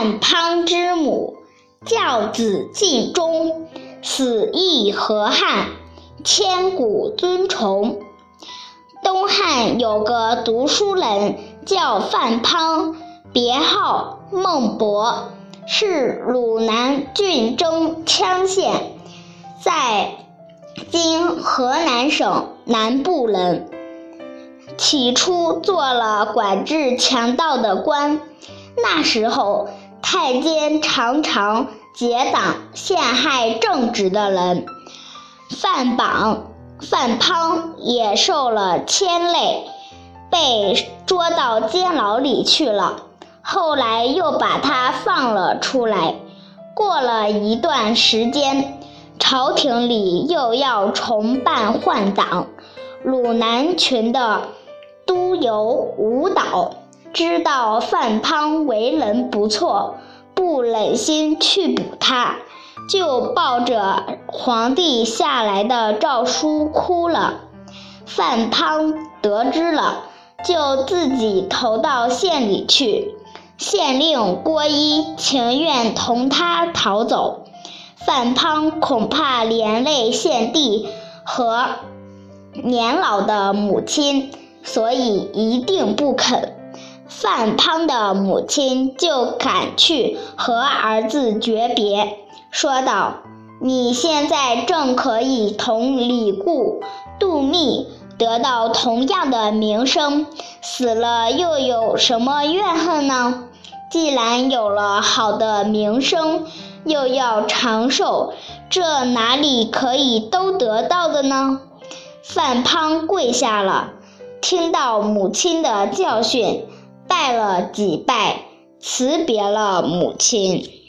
范滂之母，教子尽忠，死亦何憾，千古尊崇。东汉有个读书人叫范滂，别号孟博，是鲁南郡中羌县，在今河南省南部人。起初做了管制强盗的官，那时候太监常常结党陷害正直的人，范榜、范滂也受了牵累，被捉到监牢里去了。后来又把他放了出来。过了一段时间，朝廷里又要重办换党，鲁南群的。都邮吴导知道范滂为人不错，不忍心去捕他，就抱着皇帝下来的诏书哭了。范滂得知了，就自己投到县里去。县令郭一情愿同他逃走，范滂恐怕连累县地和年老的母亲。所以一定不肯。范滂的母亲就赶去和儿子诀别，说道：“你现在正可以同李固、杜密得到同样的名声，死了又有什么怨恨呢？既然有了好的名声，又要长寿，这哪里可以都得到的呢？”范滂跪下了。听到母亲的教训，拜了几拜，辞别了母亲。